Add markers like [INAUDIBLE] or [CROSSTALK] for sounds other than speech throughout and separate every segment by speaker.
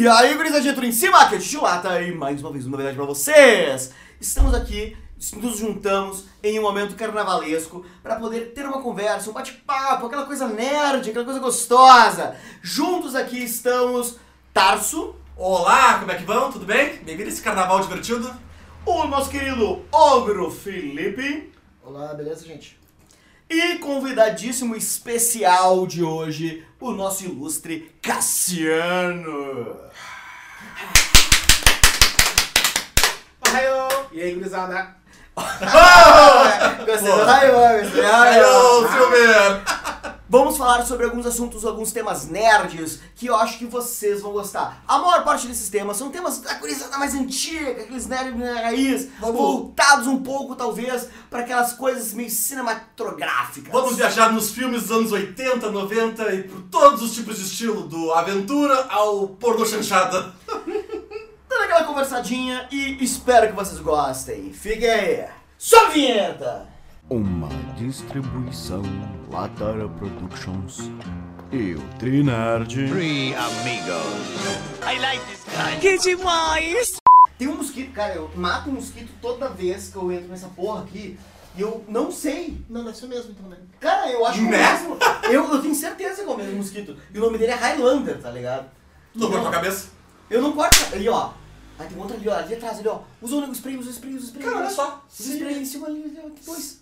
Speaker 1: E aí, gurizadinha, tudo em cima? Aqui é o Chulata e mais uma vez uma novidade pra vocês. Estamos aqui, nos juntamos em um momento carnavalesco para poder ter uma conversa, um bate-papo, aquela coisa nerd, aquela coisa gostosa. Juntos aqui estamos Tarso,
Speaker 2: Olá, como é que vão? Tudo bem? Bem-vindo a esse carnaval divertido?
Speaker 1: o nosso querido Ogro Felipe
Speaker 3: Olá, beleza, gente?
Speaker 1: E convidadíssimo especial de hoje, o nosso ilustre Cassiano.
Speaker 3: Ohio! E aí, gurizada? [LAUGHS]
Speaker 1: Gostei do Raimundo, gostei do Raimundo.
Speaker 2: Silver!
Speaker 1: Vamos falar sobre alguns assuntos, alguns temas nerds que eu acho que vocês vão gostar. A maior parte desses temas são temas da gurizada mais antiga, aqueles nerds raiz,
Speaker 2: Vamos-
Speaker 1: voltados um pouco, talvez, para aquelas coisas meio cinematográficas.
Speaker 2: Vamos viajar nos filmes dos anos 80, 90 e por todos os tipos de estilo, do aventura ao pornô chanchada. [LAUGHS]
Speaker 1: Dando aquela conversadinha e espero que vocês gostem. Fiquem aí. Só vinheta!
Speaker 4: Uma distribuição Latara Productions e o Trinerd.
Speaker 5: Three amigos. I like this guy.
Speaker 6: Que demais!
Speaker 1: Tem um mosquito, cara, eu mato um mosquito toda vez que eu entro nessa porra aqui e eu não sei.
Speaker 3: Não, deve ser mesmo, então, né?
Speaker 1: Cara, eu acho que é o
Speaker 2: Né?
Speaker 1: mesmo. Eu, eu tenho certeza que é o mesmo mosquito. E o nome dele é Highlander, tá ligado?
Speaker 2: Não cortou a cabeça?
Speaker 1: Eu não corto. Ali, ó. Aí tem outro ali, ó. Ali atrás, ali, ó. Usa o spray, usa o spray, usa o spray.
Speaker 2: Cara, olha só.
Speaker 1: Usa o spray em cima ali, ali, ó. Depois.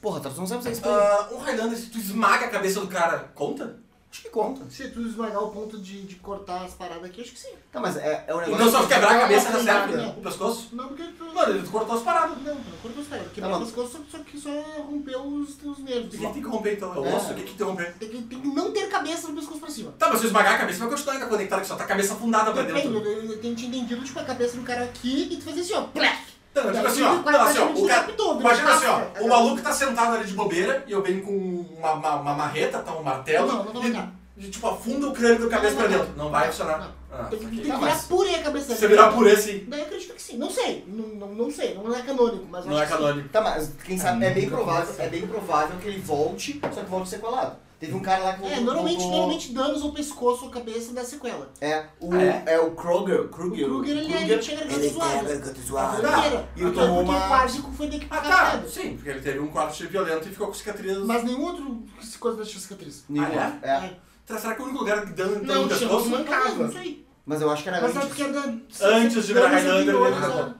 Speaker 1: Porra, tá, tu não sabe usar spray.
Speaker 2: Ah, um Highlander, se tu esmaga a cabeça do cara, conta?
Speaker 1: Acho que conta.
Speaker 3: Se tu esmagar o ponto de, de cortar as paradas aqui, acho que sim.
Speaker 1: Tá, mas é, é um negócio.
Speaker 2: Então só tu quebrar a cabeça serve,
Speaker 3: não, não.
Speaker 2: o pescoço?
Speaker 3: Não, porque tu...
Speaker 2: Mano, ele cortou as paradas.
Speaker 3: Não, não cortou as paradas.
Speaker 1: Tá
Speaker 3: Quebrou
Speaker 1: bom.
Speaker 3: as coisas, só, só que só rompeu os teus nervos.
Speaker 2: O que tem que romper então? É o
Speaker 1: É.
Speaker 2: osso? O que que tem que romper?
Speaker 3: Tem que, tem que não ter cabeça no pescoço pra cima.
Speaker 2: Tá, mas se eu esmagar a cabeça, vai continuar ainda conectado, que só tá a cabeça afundada pra
Speaker 3: Depende,
Speaker 2: dentro.
Speaker 3: eu, eu tenho te entendido, tipo, a cabeça do cara aqui e tu fazer assim, ó. Plec!
Speaker 2: Não, tipo assim, ó, não, assim, ó, o cara,
Speaker 3: decapitou, vira
Speaker 2: imagina assim, ó,
Speaker 3: casca.
Speaker 2: o maluco tá sentado ali de bobeira e eu venho com uma, uma, uma marreta, tá, um martelo,
Speaker 3: Não, não
Speaker 2: e,
Speaker 3: dar.
Speaker 2: e, tipo, afunda o crânio do cabeça
Speaker 3: Não,
Speaker 2: pra
Speaker 3: não,
Speaker 2: dentro. Não vai funcionar.
Speaker 3: Não.
Speaker 2: Ah,
Speaker 3: Tem que,
Speaker 2: ok.
Speaker 3: tem que virar purê a cabeça
Speaker 2: Se você virar por esse,
Speaker 3: Daí eu acredito que sim. Não sei. Não, não, não sei. Não é canônico, mas
Speaker 2: não é
Speaker 3: sim.
Speaker 2: canônico.
Speaker 1: Tá, mas quem sabe é bem
Speaker 3: nunca
Speaker 1: provável, é bem provável que ele volte, só que volte sequelado. Teve um cara lá que
Speaker 3: É, normalmente, normalmente danos ao pescoço ou cabeça dá sequela.
Speaker 1: É, o,
Speaker 2: Ah, é?
Speaker 1: é? o Kroger.
Speaker 3: O
Speaker 1: Kruger.
Speaker 3: Kruger, ele, ele tinha garganta
Speaker 1: ele
Speaker 3: zoada.
Speaker 1: tem a garganta zoada.
Speaker 3: Inteira.
Speaker 1: E ele
Speaker 3: Até
Speaker 1: tomou uma-
Speaker 3: quase foi
Speaker 2: Ah, tá,
Speaker 3: decapitado.
Speaker 2: sim, porque ele teve um corte violento e ficou com cicatriz.
Speaker 3: Mas nenhum outro coisa deixou cicatriz.
Speaker 1: Nenhuma.
Speaker 2: Ah,
Speaker 1: é?
Speaker 2: Tá, Será que o único lugar que dano
Speaker 3: Não,
Speaker 2: no
Speaker 3: tinha
Speaker 2: pescoço?
Speaker 3: uma mancava. Não sei.
Speaker 1: Mas eu acho que era
Speaker 3: Mas
Speaker 1: antes.
Speaker 3: da...
Speaker 2: Antes de virar Highlander?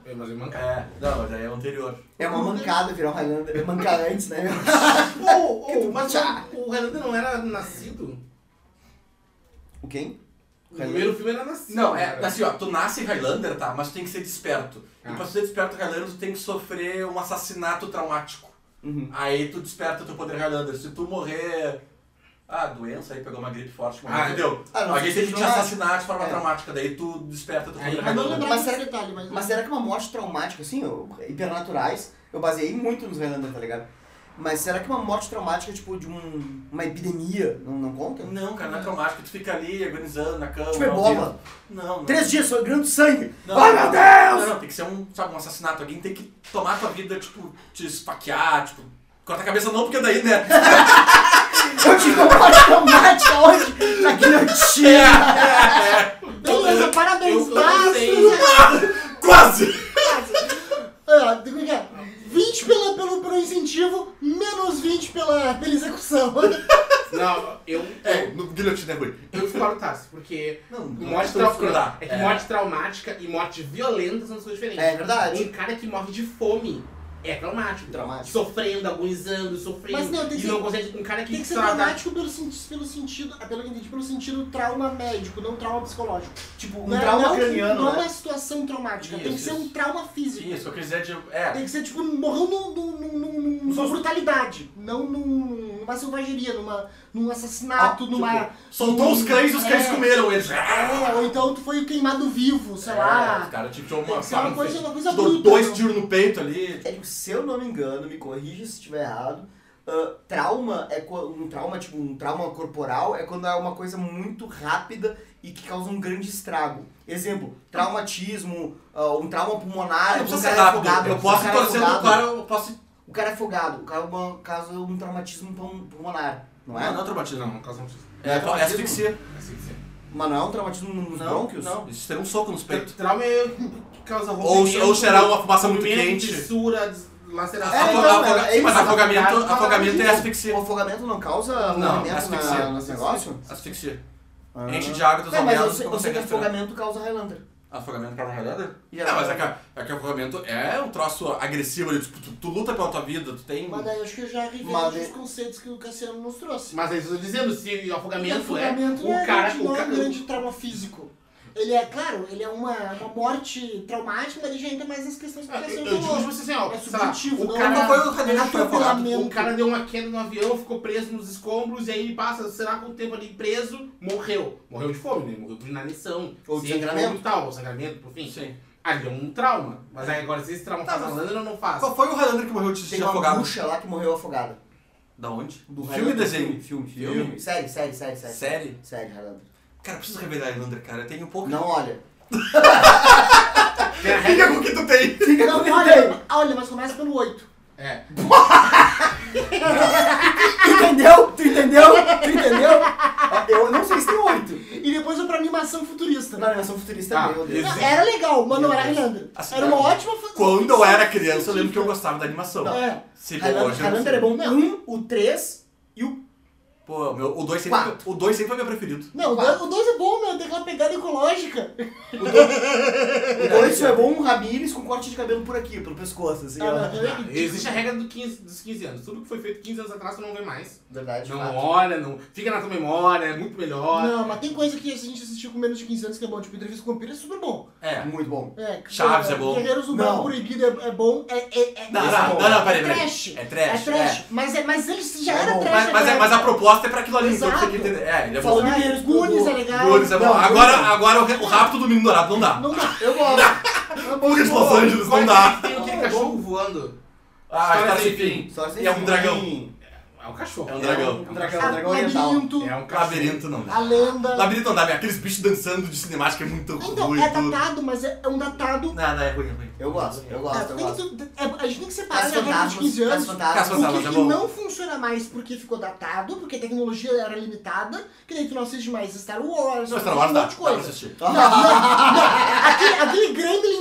Speaker 7: É, mas eu mancava.
Speaker 2: É, não, mas aí é o anterior.
Speaker 1: É uma mancada virar um Highlander. É mancar antes, né? [LAUGHS] [LAUGHS]
Speaker 7: Ô, ô, mas o, o Highlander não era nascido?
Speaker 1: O quem?
Speaker 7: O primeiro filme era nascido.
Speaker 2: Não, é
Speaker 7: cara.
Speaker 2: assim, ó, tu nasce Highlander, tá? Mas tu tem que ser desperto. E
Speaker 7: Ah.
Speaker 2: pra ser desperto Highlander, tu tem que sofrer um assassinato traumático.
Speaker 1: Uhum.
Speaker 2: Aí tu desperta teu poder Highlander. Se tu morrer. Ah, doença, aí pegou uma gripe forte, morreu,
Speaker 7: Ah,
Speaker 2: entendeu?
Speaker 1: Ah, não,
Speaker 2: Alguém teve que te
Speaker 1: não nasce.
Speaker 2: assassinar de forma
Speaker 1: É.
Speaker 2: traumática, daí tu desperta teu
Speaker 7: Aí,
Speaker 2: poder
Speaker 3: Mas não lembrava
Speaker 1: Mas será-
Speaker 3: detalhe, mas...
Speaker 1: Mas será que uma morte traumática, assim, ó, hipernaturais, eu baseei muito nos Highlander, tá ligado? Mas será que uma morte traumática, tipo, de um, uma epidemia, não, não conta?
Speaker 2: Não, cara, não é traumático. Tu fica ali agonizando na cama.
Speaker 1: Tipo ebola.
Speaker 2: Não, não.
Speaker 1: Três dias sangrando sangue.
Speaker 2: Não,
Speaker 1: Ai, meu Deus!
Speaker 2: Não, não, tem que ser um, sabe, um assassinato. Alguém tem que tomar a tua vida, tipo, te esfaquear, tipo. Corta a cabeça não, porque daí, né? [LAUGHS]
Speaker 1: Eu tive uma morte traumática onde? Na guilhotina.
Speaker 3: Beleza, parabéns,
Speaker 7: eu-!
Speaker 2: Quase!
Speaker 3: Ah, tem que é? 20 pela, pelo, pelo incentivo, menos 20 pela, pela execução.
Speaker 7: Não, eu,
Speaker 2: É, no guilhotina é ruim.
Speaker 7: eu discordo, Tassi, porque
Speaker 2: Não, não
Speaker 7: morte,
Speaker 2: tu
Speaker 7: trau-
Speaker 2: discordar.
Speaker 7: é que morte traumática e morte violenta são coisas diferentes.
Speaker 1: É verdade.
Speaker 7: Um cara que morre de fome é traumático.
Speaker 1: Traumático.
Speaker 7: Sofrendo, agonizando, sofrendo.
Speaker 3: Mas não, tem que ser-
Speaker 7: não consegue. Um cara que
Speaker 3: Tem que ser traumático pelo, pelo sentido, ah, pelo que entendi, pelo sentido trauma médico, não trauma psicológico.
Speaker 1: Tipo, um
Speaker 3: Não é-
Speaker 1: trauma
Speaker 3: não,
Speaker 1: craniano,
Speaker 3: Não é
Speaker 1: né?
Speaker 3: uma situação traumática, tem que
Speaker 2: Isso,
Speaker 3: ser um
Speaker 2: isso.
Speaker 3: trauma físico.
Speaker 2: Isso, eu quis dizer de. É.
Speaker 3: Tem que ser, tipo, morreu num- numa brutalidade, não num- numa selvageria, numa, num assassinato,
Speaker 1: Ah,
Speaker 3: numa...
Speaker 2: tipo, Soltou
Speaker 3: num-
Speaker 2: os cães e os cães
Speaker 3: é,
Speaker 2: comeram eles.
Speaker 3: É, ou então tu foi queimado vivo, sei
Speaker 2: É,
Speaker 3: lá.
Speaker 2: os caras, tipo, uma.
Speaker 3: ser uma coisa, uma coisa bruta.
Speaker 2: dois tiros no peito ali.
Speaker 1: É, se eu não me engano, me corrija se estiver errado, ah, trauma é um trauma, tipo, um trauma corporal é quando é uma coisa muito rápida e que causa um grande estrago. Exemplo, traumatismo, ah, um trauma pulmonar,
Speaker 2: ser
Speaker 1: cara é
Speaker 2: rápido.
Speaker 1: afogado.
Speaker 2: eu posso
Speaker 1: cara é
Speaker 2: torcer no cara, eu posso.
Speaker 1: O cara é afogado, o cara é causa um traumatismo pul- pulmonar, não é?
Speaker 2: Não, não é traumatismo.
Speaker 7: Não, não causa um
Speaker 2: É, é asfixia.
Speaker 7: Asfixia.
Speaker 1: Mas não é um traumatismo nos
Speaker 2: Não,
Speaker 1: brônquios?
Speaker 2: não. Isso seria um soco nos peitos.
Speaker 7: Trauma é que [LAUGHS] causa
Speaker 2: Ou-
Speaker 7: rompimento,
Speaker 2: ou cheirar uma fumaça muito quente.
Speaker 7: Fissura, laceração.
Speaker 1: É,
Speaker 2: Afoga-
Speaker 1: então,
Speaker 2: afoga-
Speaker 1: é
Speaker 2: sim, mas afogamento,
Speaker 7: Afogar-
Speaker 2: afogamento é
Speaker 1: O
Speaker 2: asfixia.
Speaker 1: afogamento não causa
Speaker 2: Não, asfixia.
Speaker 1: na, nesse negócio?
Speaker 2: Asfixia.
Speaker 1: Ah.
Speaker 2: Enche de água dos
Speaker 1: É, mas eu eu sei que afogamento causa Highlander.
Speaker 2: Afogamento causa Highlander?
Speaker 1: E
Speaker 2: Não, mas é que, é que afogamento é um troço agressivo ali. Tipo, tu, tu luta pela tua vida, tu tem...
Speaker 3: Mas daí eu acho que eu já revejo
Speaker 1: Mas
Speaker 3: os
Speaker 1: é-
Speaker 3: conceitos que o Cassiano nos trouxe.
Speaker 7: Mas é isso que eu tô dizendo, se o afogamento,
Speaker 3: afogamento
Speaker 7: é,
Speaker 3: é,
Speaker 7: o cara...
Speaker 3: não é um grande trauma físico. Ele é, claro, ele é uma, uma morte traumática, mas ele já entra mais nas questões que o
Speaker 7: eu, eu digo tipo assim, ó,
Speaker 3: É
Speaker 7: sei lá,
Speaker 3: subjetivo,
Speaker 7: o
Speaker 3: não
Speaker 7: cara,
Speaker 2: Qual foi o
Speaker 3: atropelamento.
Speaker 7: o cara deu uma queda no avião, ficou preso nos escombros e aí ele passa, sei lá quanto tempo ali preso, morreu. Morreu de fome, né? Morreu por inanição.
Speaker 1: Ou de sangramento.
Speaker 7: e tal, ou sangramento, por fim.
Speaker 2: Sim.
Speaker 7: Ali é um trauma. Mas aí agora, se esse trauma
Speaker 2: Tá,
Speaker 7: faz
Speaker 2: mas-
Speaker 7: Highlander ou não faz?
Speaker 2: Qual foi o Highlander que morreu de,
Speaker 1: Tem
Speaker 2: de
Speaker 1: uma
Speaker 2: afogado?
Speaker 1: bruxa lá que morreu afogada.
Speaker 2: Da onde?
Speaker 1: Do
Speaker 2: filme e desenho?
Speaker 1: Filme, filme,
Speaker 2: Filme?
Speaker 1: filme. Série, série, série, série.
Speaker 2: Série?
Speaker 1: Série, Highlander.
Speaker 2: Cara, eu preciso revelar Highlander, cara. Eu tenho um pouco...
Speaker 1: Não olha. [LAUGHS]
Speaker 7: A
Speaker 2: Fica com o que tu tem.
Speaker 1: Fica
Speaker 3: Não,
Speaker 1: com o que
Speaker 3: olha,
Speaker 1: tem.
Speaker 3: olha, mas começa pelo 8.
Speaker 7: É.
Speaker 1: Tu [LAUGHS] entendeu? Tu entendeu? Tu entendeu? É, Eu não sei se tem oito.
Speaker 3: E depois eu pra animação futurista.
Speaker 1: Na animação futurista,
Speaker 7: Ah,
Speaker 1: meu Deus.
Speaker 3: Não, era legal, mas não era Highlander.
Speaker 2: Assim,
Speaker 3: Era uma ótima fa-
Speaker 2: Quando eu era criança, eu lembro que eu gostava da animação.
Speaker 3: É.
Speaker 2: Se
Speaker 1: Highlander,
Speaker 2: hoje não
Speaker 1: Highlander é bom.
Speaker 3: Não.
Speaker 1: Um, o três e o...
Speaker 2: Pô, meu, o 2 sempre,
Speaker 1: Quatro.
Speaker 2: o dois sempre foi meu preferido.
Speaker 3: Não, o dois- o 2 é bom, meu. Tem aquela pegada ecológica. [LAUGHS]
Speaker 1: O [LAUGHS] dois só é bom um Ramires com corte de cabelo por aqui, pelo pescoço, assim.
Speaker 3: Ah, não, é ridículo.
Speaker 7: Existe a regra do 15, dos 15 anos. Tudo que foi feito 15 anos atrás, tu não vê mais.
Speaker 1: Verdade,
Speaker 7: Não
Speaker 1: fato.
Speaker 7: olha, não. Fica na tua memória, é muito melhor.
Speaker 3: Não, mas tem coisa que a gente assistiu com menos de 15 anos que é bom. Tipo, Entrevista com o Vampiro é super bom.
Speaker 2: É.
Speaker 1: Muito bom.
Speaker 3: É,
Speaker 2: Chaves é bom.
Speaker 3: Guerreiros do
Speaker 1: Não.
Speaker 3: Bairro Proibido é, é bom. É, é, é,
Speaker 2: Não,
Speaker 3: é
Speaker 2: não,
Speaker 3: bom.
Speaker 2: não, não, peraí,
Speaker 3: É
Speaker 2: peraí.
Speaker 3: trash.
Speaker 2: É trash,
Speaker 3: É trash. Mas, é, mas ele já
Speaker 1: É
Speaker 3: era
Speaker 1: bom.
Speaker 3: trash.
Speaker 2: Mas, mas, é, mas a proposta é pra aquilo ali, então tu tem que entender. É, ele é
Speaker 1: Falou
Speaker 2: bom.
Speaker 1: Mineiros
Speaker 3: Goonies é legal.
Speaker 2: Goonies é bom.
Speaker 1: Não,
Speaker 2: agora,
Speaker 1: Goonies
Speaker 2: agora o, re- o rápido do menino dourado não dá.
Speaker 3: Não dá.
Speaker 1: Eu gosto.
Speaker 2: Pures Los Angeles não dá.
Speaker 7: Tem aquele cachorro voando.
Speaker 2: Ah,
Speaker 7: História
Speaker 2: está
Speaker 7: sem
Speaker 2: fim.
Speaker 1: Só
Speaker 2: E é um dragão.
Speaker 7: É um cachorro.
Speaker 2: É um dragão.
Speaker 1: Um dragão, um dragão oriental.
Speaker 3: Labirinto,
Speaker 7: É um cachorro.
Speaker 2: Labirinto não
Speaker 3: a lenda.
Speaker 2: Labirinto não dá, aqueles bichos dançando de cinemática é muito
Speaker 3: Então,
Speaker 2: ruim.
Speaker 3: é datado, mas é, é um datado.
Speaker 2: Não, não, é ruim, é ruim.
Speaker 1: Eu gosto, eu
Speaker 3: É,
Speaker 1: gosto, eu
Speaker 3: tem que
Speaker 1: gosto.
Speaker 3: tu- é, a gente tem que separar
Speaker 1: Caça
Speaker 3: a regra de 15
Speaker 1: Fantasmas,
Speaker 3: anos. O
Speaker 1: Fantasmas
Speaker 3: que,
Speaker 2: é
Speaker 3: que não funciona mais porque ficou datado, porque a tecnologia era limitada, que daí tu não assiste mais Star Wars,
Speaker 2: Não, Star Wars
Speaker 3: um
Speaker 2: dá,
Speaker 3: monte de
Speaker 2: dá pra assistir.
Speaker 3: Não, não, não. Aquele, aquele Gremlin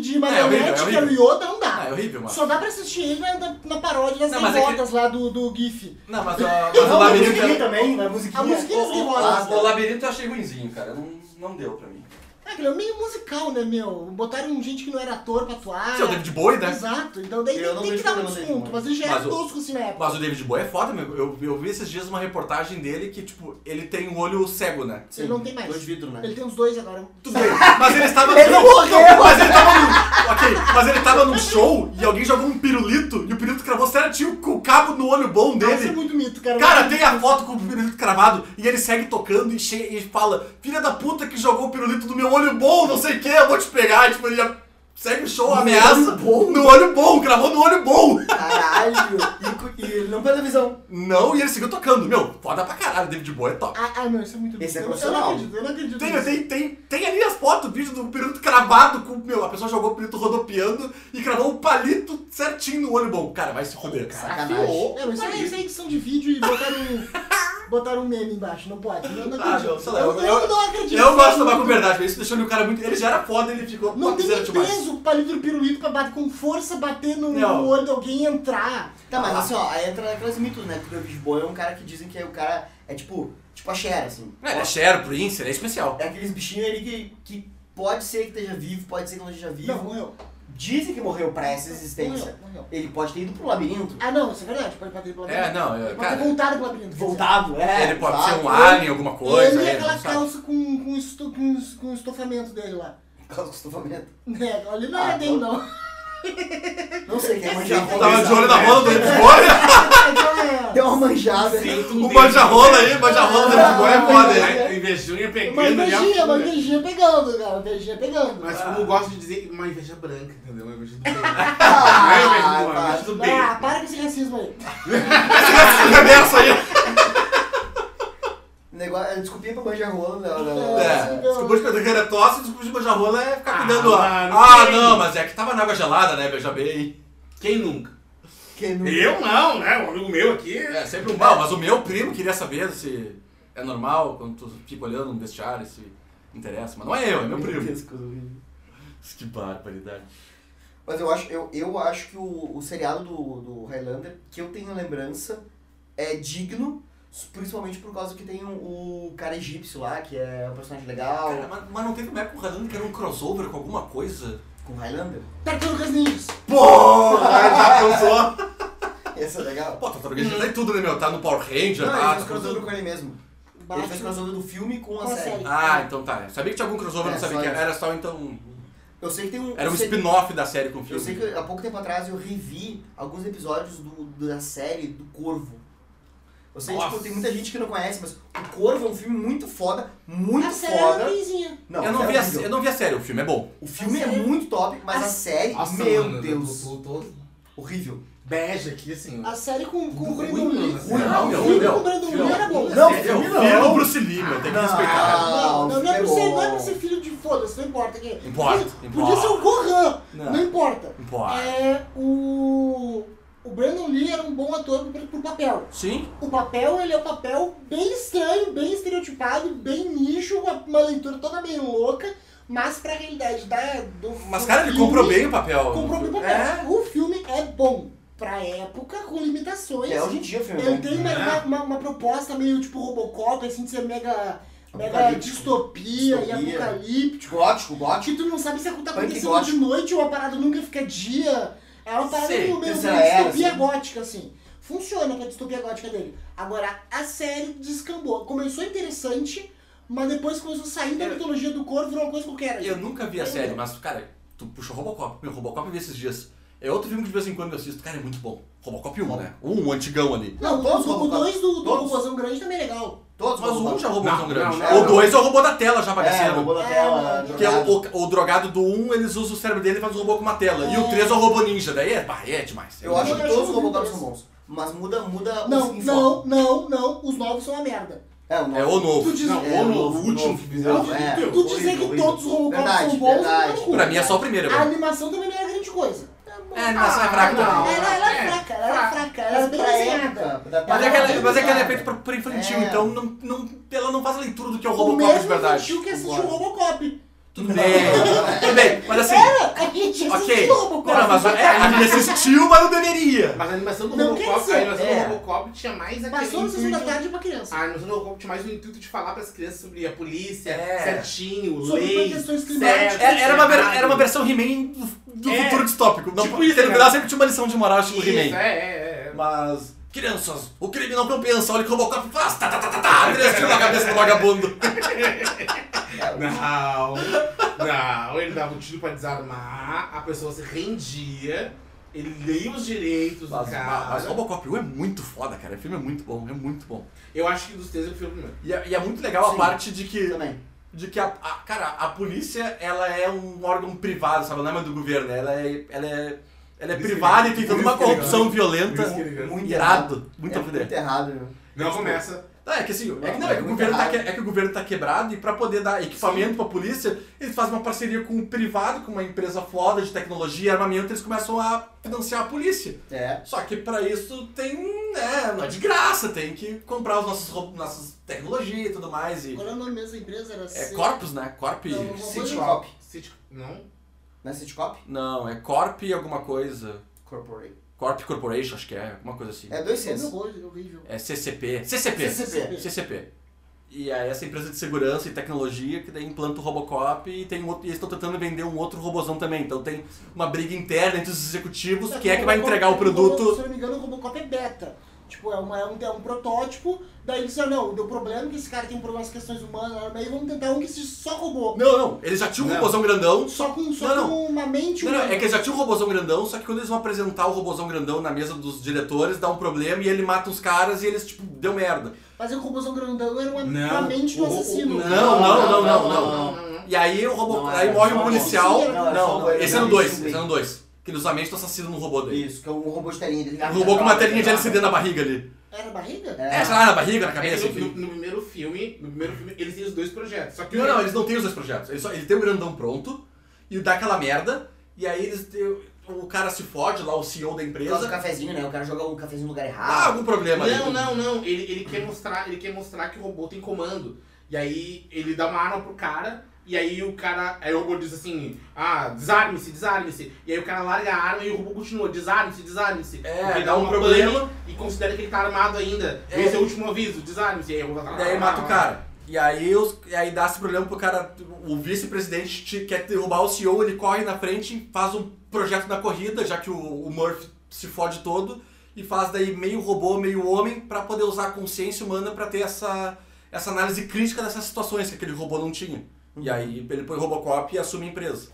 Speaker 3: de, de, marionete
Speaker 2: é
Speaker 3: que era o. Yoda não dá.
Speaker 2: Ah, é horrível, mano.
Speaker 3: Só dá pra assistir ele na, na, paródia das
Speaker 2: Não, mas é que-
Speaker 3: gaivotas lá do, do GIF.
Speaker 2: Não, mas, [LAUGHS] ó, mas o
Speaker 1: Não, a
Speaker 2: labirinto...
Speaker 1: musiquinha
Speaker 2: é-
Speaker 1: também, a musiquinha.
Speaker 3: A musiquinha das
Speaker 2: O,
Speaker 3: gaivotas.
Speaker 2: o, o labirinto eu achei ruimzinho, cara. Não, não deu pra mim.
Speaker 3: É, aquele é meio musical, né, meu? Botaram gente que não era ator pra atuar.
Speaker 2: É o David Bowie, né?
Speaker 3: Exato, então daí
Speaker 1: Eu
Speaker 3: tem,
Speaker 1: não
Speaker 3: tem que dar um desconto, mas ele já era
Speaker 2: Mas o-
Speaker 3: tosco assim na época.
Speaker 2: Mas o David Bowie é foda, meu. Eu, eu vi esses dias uma reportagem dele que, tipo, ele tem um olho cego, né?
Speaker 3: Ele não tem mais.
Speaker 1: Dois vidros, né?
Speaker 3: Ele tem os dois agora.
Speaker 2: Tudo bem. [LAUGHS] Mas ele estava.
Speaker 1: Ele não morreu!
Speaker 2: Mas ele tava num. Ok, mas ele tava num show e alguém jogou um pirulito e o pirulito cravou certinho com o cabo no olho bom
Speaker 3: Esse é
Speaker 2: dele.
Speaker 3: muito mito, cara.
Speaker 2: Cara, tem a foto com o pirulito cravado e ele segue tocando e, e fala: Filha da puta que jogou o pirulito do meu olho bom, não sei o que, eu vou te pegar. E, tipo, ele já segue o show,
Speaker 1: No
Speaker 2: ameaça.
Speaker 1: olho bom?
Speaker 2: No olho bom, cravou no olho bom.
Speaker 1: Caralho! [LAUGHS] E, e ele não pela visão.
Speaker 2: Não, e ele seguiu tocando. Meu, foda pra caralho, David Bowie é top.
Speaker 3: Ah, ah, não, isso é muito
Speaker 1: Esse é
Speaker 3: eu, eu não
Speaker 1: profissional.
Speaker 3: acredito, eu não acredito.
Speaker 2: Tem,
Speaker 3: nisso.
Speaker 2: tem, tem, tem ali as fotos, o vídeo do pirulito cravado com. Meu, a pessoa jogou o pirulito rodopiando e cravou o palito certinho no olho bom. Cara, vai se fuder.
Speaker 1: Sacanagem.
Speaker 3: É, mas isso é, isso é edição de vídeo e botaram um, [LAUGHS] botaram um meme embaixo, não pode. Eu não
Speaker 2: Ah, meu, sei lá,
Speaker 3: eu,
Speaker 2: eu-
Speaker 3: eu
Speaker 2: eu-
Speaker 3: não acredito.
Speaker 2: Eu gosto de
Speaker 3: Não-
Speaker 2: tomar com verdade, mas isso deixou o cara muito. Ele já era foda, ele ficou
Speaker 3: Não tem peso o palito do pirulito pra bater com força, bater no,
Speaker 2: Não.
Speaker 3: no olho de alguém e entrar.
Speaker 1: Tá, mas
Speaker 2: Ah.
Speaker 1: assim, ó, aí entra naquelas mitos, né? Que o David Bowie é um cara que dizem que o cara é tipo, tipo a Cher, assim.
Speaker 2: É, é Cher, Prince, ele é especial.
Speaker 1: É aqueles bichinhos ali que, que pode ser que esteja vivo, pode ser que não esteja vivo.
Speaker 3: Não, morreu.
Speaker 1: Dizem que morreu pra essa existência.
Speaker 3: Morreu, morreu.
Speaker 1: Ele pode ter ido pro labirinto.
Speaker 3: Ah, não, isso é verdade. Pode bater pro labirinto.
Speaker 2: É, não, é,
Speaker 3: Ele pode
Speaker 2: cara.
Speaker 3: ter voltado pro labirinto.
Speaker 1: Voltado, é.
Speaker 2: ele pode ser
Speaker 1: exato.
Speaker 2: um alien, alguma coisa.
Speaker 3: ele e
Speaker 2: aí,
Speaker 3: aquela
Speaker 2: não sabe.
Speaker 3: calça com, com, esto, com, com estofamento dele lá.
Speaker 1: Causa do estofamento.
Speaker 3: É, ali não
Speaker 1: Ah,
Speaker 3: é dele, não.
Speaker 1: Não sei quem é manjar
Speaker 2: Tava de olho na rola do.
Speaker 3: Então [LAUGHS] é-
Speaker 1: Deu uma manjada.
Speaker 7: Feito
Speaker 2: O
Speaker 7: dedo.
Speaker 2: manja-rola aí, manja-rola do Bowie é foda?
Speaker 7: Né? Invejinha pegando.
Speaker 3: Uma invejinha, uma invejinha pegando, cara. Uma invejinha pegando.
Speaker 7: Mas como eu gosto de dizer, uma inveja branca, entendeu? Uma inveja do [LAUGHS] bem. Não
Speaker 1: Ah,
Speaker 7: é inveja do mal, é
Speaker 1: tá.
Speaker 7: inveja do bem.
Speaker 3: Ah, para com esse racismo aí.
Speaker 2: Reverso aí.
Speaker 1: Negócio, desculpinha pra manjar rola, não, não, não.
Speaker 2: É, desculpa de perder que era tosse, desculpa de manjar-rola é ficar
Speaker 7: Ah,
Speaker 2: cuidando. Ah,
Speaker 7: mano,
Speaker 2: ah não, mas é que tava na água gelada, né? Veja bem.
Speaker 7: Quem nunca?
Speaker 1: Quem não...
Speaker 7: Eu não, né? Um amigo meu aqui.
Speaker 2: É, sempre um mal, mas o meu primo queria saber se. é normal quando tu fica olhando no vestiário se interessa. Mas não é eu, é meu primo. Que barbaridade.
Speaker 1: Mas eu acho, eu, eu acho que o, o seriado do, do Highlander, que eu tenho lembrança, é digno, principalmente por causa que tem o, o cara egípcio lá, que é um personagem legal,
Speaker 2: Cara, mas, mas não teve uma época com o Highlander que era um crossover com alguma coisa?
Speaker 1: com o Highlander.
Speaker 3: Tartarugas Ninjas.
Speaker 2: Porra, [LAUGHS] já pensou?
Speaker 1: Esse é legal.
Speaker 2: Pô, Tartaruga Ninja tá em tudo, né, meu? Tá no Power Ranger,
Speaker 1: Não,
Speaker 2: tá...
Speaker 1: ele fez
Speaker 2: tá
Speaker 1: crossover
Speaker 2: tudo.
Speaker 1: com ele mesmo. Ele fez crossover do filme com a
Speaker 3: Com a
Speaker 1: série.
Speaker 3: série.
Speaker 2: Ah, então tá. Eu sabia que tinha algum crossover,
Speaker 1: É,
Speaker 2: não sabia que era. Era só, então...
Speaker 1: Eu sei que tem um...
Speaker 2: Era um
Speaker 1: eu
Speaker 2: spin-off da série com o
Speaker 1: Eu
Speaker 2: filme.
Speaker 1: sei que há pouco tempo atrás eu revi alguns episódios do, da série do Corvo. Eu sei,
Speaker 2: Nossa.
Speaker 1: tipo, tem muita gente que não conhece, mas o Corvo é um filme muito foda, muito
Speaker 3: A série
Speaker 1: foda.
Speaker 3: é.
Speaker 1: Não,
Speaker 2: eu, não
Speaker 1: é
Speaker 2: vi a,
Speaker 1: horrível.
Speaker 2: eu não vi a série, o filme é bom.
Speaker 1: O filme
Speaker 3: A
Speaker 1: é
Speaker 3: série-
Speaker 1: muito top, mas a,
Speaker 3: a-
Speaker 1: série,
Speaker 7: Nossa,
Speaker 1: meu
Speaker 7: mano,
Speaker 1: Deus,
Speaker 7: Eu tô, tô
Speaker 1: horrível.
Speaker 7: bege aqui, assim.
Speaker 3: A série com, com o Brandon Lee. Não,
Speaker 1: meu,
Speaker 3: o filme com o Brandon. Lee era bom.
Speaker 1: Não,
Speaker 3: A série-
Speaker 1: filme não.
Speaker 2: Filho do Bruce Lee, meu, tem que
Speaker 1: Não.
Speaker 2: respeitar.
Speaker 3: Não, não, não, é
Speaker 1: é
Speaker 3: pra ser, não é pra ser filho de foda-se, não importa. Que,
Speaker 2: Importa, importa.
Speaker 3: Podia ser o Gohan,
Speaker 2: Não.
Speaker 3: não, importa.
Speaker 2: Importa.
Speaker 3: É, o, o Bom ator pro, pro papel.
Speaker 2: Sim?
Speaker 3: O papel, ele é um papel bem estranho, bem estereotipado, bem nicho, uma, uma leitura toda meio louca, mas pra realidade da, do
Speaker 2: Mas, cara, ele
Speaker 3: filme,
Speaker 2: comprou bem o papel.
Speaker 3: Comprou bem o papel.
Speaker 2: É.
Speaker 3: O filme é bom pra época, com limitações.
Speaker 1: É, hoje em dia o filme é
Speaker 3: Ele tem uma,
Speaker 7: É.
Speaker 3: uma, uma- uma proposta meio tipo Robocop, assim, de ser mega, mega
Speaker 1: Apocalíptico.
Speaker 3: distopia, e
Speaker 1: Distopia.
Speaker 3: apocalíptico.
Speaker 1: Gótico, gótico.
Speaker 3: Que tu não sabe se tá acontecendo
Speaker 1: gótico.
Speaker 3: de noite ou a parada nunca fica dia. É uma parada meio, distopia
Speaker 1: assim.
Speaker 3: gótica, assim. Funciona com a distopia gótica dele. Agora, a série descambou. Começou interessante, mas depois começou a sair da
Speaker 2: Eu-
Speaker 3: mitologia do corpo, virou uma coisa qualquer.
Speaker 2: Eu nunca vi a
Speaker 3: É.
Speaker 2: série, mas, cara, tu puxou Robocop. Meu, Robocop eu vi esses dias. É outro filme que de vez em quando eu assisto. Cara, é muito bom. Robocop 1, né? Um, o antigão ali.
Speaker 3: Não,
Speaker 1: Todos
Speaker 3: o- o
Speaker 1: Robocop.
Speaker 3: 2 do, do
Speaker 1: Todos.
Speaker 3: Robôzão Grande também é legal.
Speaker 1: Todos
Speaker 2: Mas o
Speaker 1: Robocop.
Speaker 2: 1 já é o robôzão
Speaker 7: Não,
Speaker 2: grande.
Speaker 7: não, não.
Speaker 2: o 2 é o robô da tela já
Speaker 1: É,
Speaker 2: bagaceiro.
Speaker 1: robô da
Speaker 3: É,
Speaker 1: tela.
Speaker 2: Que é
Speaker 1: jogado.
Speaker 2: o, o, o drogado do 1, eles usam o cérebro dele e faz o robô com uma tela. E o
Speaker 3: É.
Speaker 2: 3 é o robô ninja. Daí é, pá, é demais.
Speaker 1: Eu acho
Speaker 3: Eu
Speaker 1: que
Speaker 3: acho
Speaker 1: todos os
Speaker 3: que eu
Speaker 1: são bons. Mas muda, muda
Speaker 3: Não,
Speaker 1: o
Speaker 3: não, não, não. Os novos são uma merda.
Speaker 1: É, o
Speaker 2: É o novo.
Speaker 3: Tu diz-
Speaker 7: Não,
Speaker 1: É,
Speaker 7: o no-
Speaker 1: novo,
Speaker 7: o último
Speaker 1: novo.
Speaker 7: que fizeram.
Speaker 1: Não, é.
Speaker 3: Tu dizer que
Speaker 1: horrível.
Speaker 3: todos os Robocops
Speaker 1: Verdade,
Speaker 3: são bons,
Speaker 1: verdade.
Speaker 3: não é.
Speaker 2: Pra mim é só o primeiro.
Speaker 3: A
Speaker 2: velho.
Speaker 3: animação também não era grande coisa.
Speaker 2: É, a animação é fraca
Speaker 7: não.
Speaker 2: também.
Speaker 3: Ela, ela é
Speaker 7: É,
Speaker 3: fraca, ela era fraca, ela era bem
Speaker 1: Pra
Speaker 3: desenhada.
Speaker 2: Mas é, que ela, mas é que ela é feita pra, pra infantil,
Speaker 1: É.
Speaker 2: então não, não, ela não faz a leitura do que é o
Speaker 3: O
Speaker 2: Robocop de
Speaker 3: mesmo
Speaker 2: verdade.
Speaker 3: infantil que assistiu o. Robocop.
Speaker 2: Tudo bem, tudo bem, mas assim,
Speaker 3: Era, a gente assistiu
Speaker 2: ok.
Speaker 3: o Robocop.
Speaker 2: Não, mas é, a gente assistiu, mas não deveria.
Speaker 7: Mas a animação do
Speaker 3: Não
Speaker 7: Robocop,
Speaker 3: dizer,
Speaker 7: a animação
Speaker 1: é.
Speaker 7: do Robocop tinha mais aquele
Speaker 3: Passou na sessão da tarde pra criança.
Speaker 7: A animação do Robocop tinha mais o intuito de falar pras crianças sobre a polícia,
Speaker 2: É.
Speaker 7: certinho,
Speaker 3: Sobre
Speaker 7: leis,
Speaker 3: questões
Speaker 7: certo,
Speaker 3: climáticas.
Speaker 2: Era, era uma, era uma versão He-Man do, do
Speaker 7: É.
Speaker 2: futuro distópico. Não,
Speaker 7: Tipo
Speaker 2: porque
Speaker 7: isso,
Speaker 2: no
Speaker 7: né?
Speaker 2: final sempre tinha uma lição de moral
Speaker 7: Isso,
Speaker 2: He-Man.
Speaker 7: é, é, é.
Speaker 2: Mas, crianças, o crime não compensa. Olha o que o Robocop faz. Tá, tá, tá, tá, tá. Três tiros na cabeça do vagabundo. [LAUGHS]
Speaker 7: Não, não, ele dava um tiro pra desarmar, a pessoa se rendia, ele lia os direitos do
Speaker 2: Mas,
Speaker 7: cara.
Speaker 2: mas Robocop 1 é muito foda, cara. O filme é muito bom, é muito bom.
Speaker 7: Eu acho que dos três eu prefiro o primeiro.
Speaker 2: E é, e é muito legal a
Speaker 1: Sim.
Speaker 2: parte de que
Speaker 1: Também.
Speaker 2: de que a, a- cara, a polícia ela é um órgão privado, sabe? Não é mais do governo, ela é ela é ela é
Speaker 7: Por isso
Speaker 2: privada e tem toda
Speaker 7: por
Speaker 2: uma
Speaker 7: isso que ele
Speaker 2: corrupção violenta,
Speaker 7: Por isso que ele ganha.
Speaker 1: Muito é
Speaker 2: fuder.
Speaker 1: muito errado, meu.
Speaker 7: Não começa.
Speaker 2: Não, é que assim, é que, não,
Speaker 1: é
Speaker 2: é, que o governo tá,
Speaker 1: errado.
Speaker 2: que- é que o governo tá quebrado e pra poder dar equipamento pra polícia, eles fazem uma parceria com o privado, com uma empresa foda de tecnologia e armamento, eles começam a financiar a polícia.
Speaker 1: É.
Speaker 2: Só que pra isso tem, né, não é de graça, tem que comprar os nossos, ro- nossas tecnologias e tudo mais. E
Speaker 3: Qual é o nome mesmo da empresa? Era
Speaker 2: é
Speaker 3: C-
Speaker 2: Corpus, né? Corp.
Speaker 3: Não, não vou-
Speaker 1: Citycop.
Speaker 7: City- Não?
Speaker 1: Não é Citycop?
Speaker 2: Não, é Corp alguma coisa.
Speaker 1: Corporate.
Speaker 2: Corp Corporation, acho que é, alguma coisa assim.
Speaker 1: É dois
Speaker 3: É
Speaker 1: Cs.
Speaker 2: É CCP. CCP.
Speaker 1: CCP.
Speaker 2: CCP. E aí essa empresa de segurança e tecnologia que daí implanta o Robocop e tem um outro, e eles estão tentando vender um outro robozão também. Então tem uma briga interna entre os executivos,
Speaker 3: Só
Speaker 2: quem é que vai entregar o
Speaker 3: Se eu
Speaker 2: produto.
Speaker 3: não me engano, o Robocop é beta. Tipo, é, uma, é, um, é um protótipo, daí eles disseram, não, deu problema que esse cara tem problemas com questões humanas, aí vamos tentar um que seja só robô.
Speaker 2: Não, não, eles já tinham um
Speaker 7: Não.
Speaker 2: robozão grandão.
Speaker 3: Só com, só
Speaker 2: Não, não.
Speaker 3: com uma mente
Speaker 2: Não, não,
Speaker 3: humana.
Speaker 2: é que eles já tinham um robozão grandão, só que quando eles vão apresentar o robozão grandão na mesa dos diretores, dá um problema e ele mata os caras e eles, tipo, deu merda.
Speaker 3: Mas o robôzão grandão era uma,
Speaker 7: Não.
Speaker 3: uma mente do
Speaker 7: O- o-
Speaker 3: assassino.
Speaker 2: Não, não, não, não,
Speaker 7: não, não.
Speaker 2: E aí o robô.
Speaker 1: Não,
Speaker 2: aí
Speaker 1: é
Speaker 2: morre
Speaker 1: só
Speaker 2: um
Speaker 1: um
Speaker 2: policial.
Speaker 1: Não, é
Speaker 2: Não, não, esse é no
Speaker 1: robô.
Speaker 2: 2, esse é no 2. Que eles usualmente estão assassinando no robô dele.
Speaker 1: Isso, que é um robô de telinha dele.
Speaker 2: Um robô com uma telinha de LCD na barriga ali.
Speaker 3: Era barriga?
Speaker 1: É.
Speaker 2: É, sei lá, na barriga, na
Speaker 7: É
Speaker 2: cabeça,
Speaker 7: que no,
Speaker 2: enfim.
Speaker 7: no- no primeiro filme, no primeiro filme, eles têm os dois projetos. Só que
Speaker 2: Não,
Speaker 7: o-
Speaker 2: não, eles não têm os dois projetos. Eles, só, eles têm o grandão pronto e dá aquela merda. E aí eles têm. o cara se fode lá, o CEO da
Speaker 1: Por causa do
Speaker 2: empresa.
Speaker 1: cafezinho, né? O cara joga um cafezinho no lugar
Speaker 2: Ah,
Speaker 1: errado.
Speaker 2: algum problema ali.
Speaker 7: Não, não, não. Ele, ele, quer mostrar, ele quer mostrar que o robô tem comando. E aí ele dá uma arma pro cara. E aí o cara. Aí o robô diz assim: Ah, desarme-se, desarme-se. E aí o cara larga a arma e o robô continua: Desarme-se, desarme-se.
Speaker 2: É,
Speaker 7: Porque
Speaker 2: dá um problema.
Speaker 7: E considera que ele tá armado ainda.
Speaker 2: É.
Speaker 7: Esse é o último aviso: desarme-se. E aí o robô tá.
Speaker 2: Daí mata o cara. E aí, os, e aí dá esse problema pro cara. O vice-presidente te- quer derrubar o CEO, ele corre na frente, faz um projeto da corrida, já que o, o Murphy se fode todo, e faz daí meio robô, meio homem, pra poder usar a consciência humana pra ter essa, essa análise crítica dessas situações que aquele robô não tinha. E aí ele põe Robocop e assume a empresa.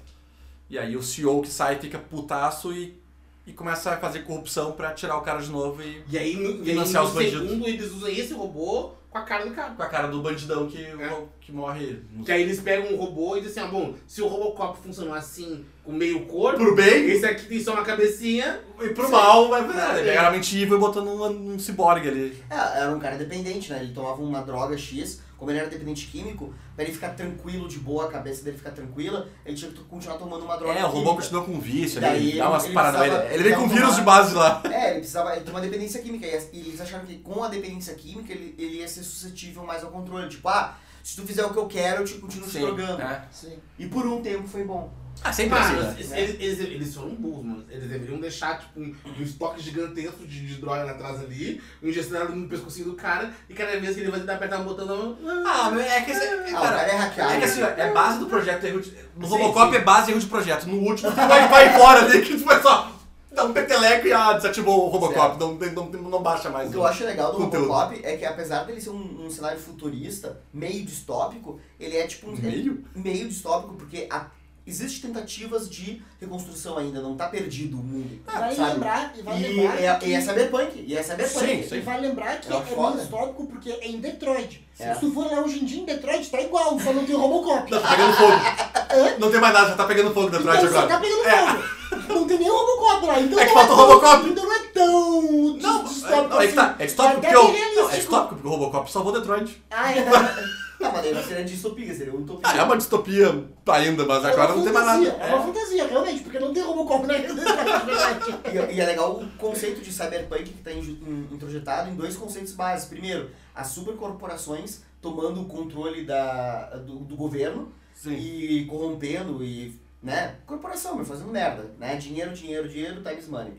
Speaker 2: E aí o CEO que sai fica putaço e, e começa a fazer corrupção pra tirar o cara de novo e
Speaker 7: E aí, no, e aí
Speaker 2: Financiar
Speaker 7: no
Speaker 2: os bandidos.
Speaker 7: segundo eles usam esse robô com a cara do cara.
Speaker 2: com a cara do bandidão que,
Speaker 7: É.
Speaker 2: que morre.
Speaker 7: Que aí eles pegam um robô e dizem assim, ah, bom, se o Robocop funcionou assim, com meio corpo,
Speaker 2: Pro bem
Speaker 7: esse aqui tem só uma cabecinha.
Speaker 2: e pro mal, vai
Speaker 7: É.
Speaker 2: Ele era mentivo e botando um, um ciborgue ali.
Speaker 1: É, era um cara dependente, né? Ele tomava uma droga X, como ele era dependente químico, pra ele ficar tranquilo, de boa, a cabeça dele ficar tranquila, ele tinha que continuar tomando uma droga
Speaker 2: É, o robô
Speaker 1: química.
Speaker 2: continua com vício,
Speaker 1: Daí
Speaker 2: ele dá umas paradas. Ele, ele vem com vírus de base lá. [LAUGHS]
Speaker 1: É, ele precisava, ele tem uma dependência química, e eles acharam que com a dependência química ele, ele ia ser suscetível mais ao controle. Tipo, ah, se tu fizer o que eu quero, eu te continuo te drogando.
Speaker 2: é.
Speaker 3: Sim.
Speaker 1: E por um tempo foi bom.
Speaker 2: Ah, sempre assim,
Speaker 7: Mano,
Speaker 2: né?
Speaker 7: eles, eles, eles, eles foram burros, mano. Eles deveriam deixar, tipo, um, um estoque gigantesco de, de droga atrás ali, injecionado no pescocinho do cara, e cada vez que ele vai tentar apertar um botão, não.
Speaker 2: Ah, mas é que esse,
Speaker 1: Ah,
Speaker 2: cara,
Speaker 1: cara é hackeado.
Speaker 2: é que assim, é base do projeto erro de, No
Speaker 7: Sim,
Speaker 2: Robocop
Speaker 7: sim.
Speaker 2: é base erro de projeto. No último tem vai, vai embora ali que tu vai só dar um peteleco e ah, desativou o Robocop. Não, não, não, não baixa mais.
Speaker 1: O que eu acho legal do
Speaker 2: conteúdo.
Speaker 1: Robocop é que apesar dele ser um, um cenário futurista, meio distópico, ele é tipo um.
Speaker 2: Meio?
Speaker 1: meio distópico, porque a, existem tentativas de reconstrução ainda, não tá perdido o mundo.
Speaker 3: Vai
Speaker 1: sabe?
Speaker 3: lembrar, e vai
Speaker 1: E
Speaker 3: lembrar
Speaker 1: é,
Speaker 3: que...
Speaker 1: e é cyberpunk, e é cyberpunk.
Speaker 2: Sim,
Speaker 3: E
Speaker 2: sim.
Speaker 3: vai lembrar que
Speaker 1: É
Speaker 3: é,
Speaker 1: foda.
Speaker 3: histórico porque é em Detroit.
Speaker 1: É.
Speaker 3: Se tu for lá hoje em dia em Detroit, tá igual, só não tem o Robocop.
Speaker 2: Não, tá pegando fogo. Não tem mais nada, já tá pegando fogo
Speaker 3: Então
Speaker 2: Detroit
Speaker 3: só
Speaker 2: agora.
Speaker 3: tá pegando
Speaker 2: É.
Speaker 3: fogo. Não tem nem o Robocop lá. Então
Speaker 2: É que
Speaker 3: não
Speaker 2: falta o Robocop.
Speaker 3: Então não é tão
Speaker 2: Não,
Speaker 3: distópico
Speaker 2: é, não, é que tá,
Speaker 3: assim.
Speaker 2: é distópico porque o. Não, é distópico porque o Robocop salvou Detroit.
Speaker 3: Ah, é. [LAUGHS]
Speaker 1: Não, mas daí não seria distopia, seria utopia.
Speaker 2: Ah, é uma distopia ainda, mas
Speaker 3: É
Speaker 2: agora não tem mais nada.
Speaker 3: É uma fantasia, realmente, porque não tem Robocop na [LAUGHS] realidade.
Speaker 1: E, e é legal o conceito de cyberpunk que está introjetado em dois conceitos básicos. Primeiro, as supercorporações tomando o controle da, do, do governo
Speaker 2: Sim.
Speaker 1: e corrompendo e, né, corporação, mas fazendo merda, né, dinheiro, dinheiro, dinheiro, times money.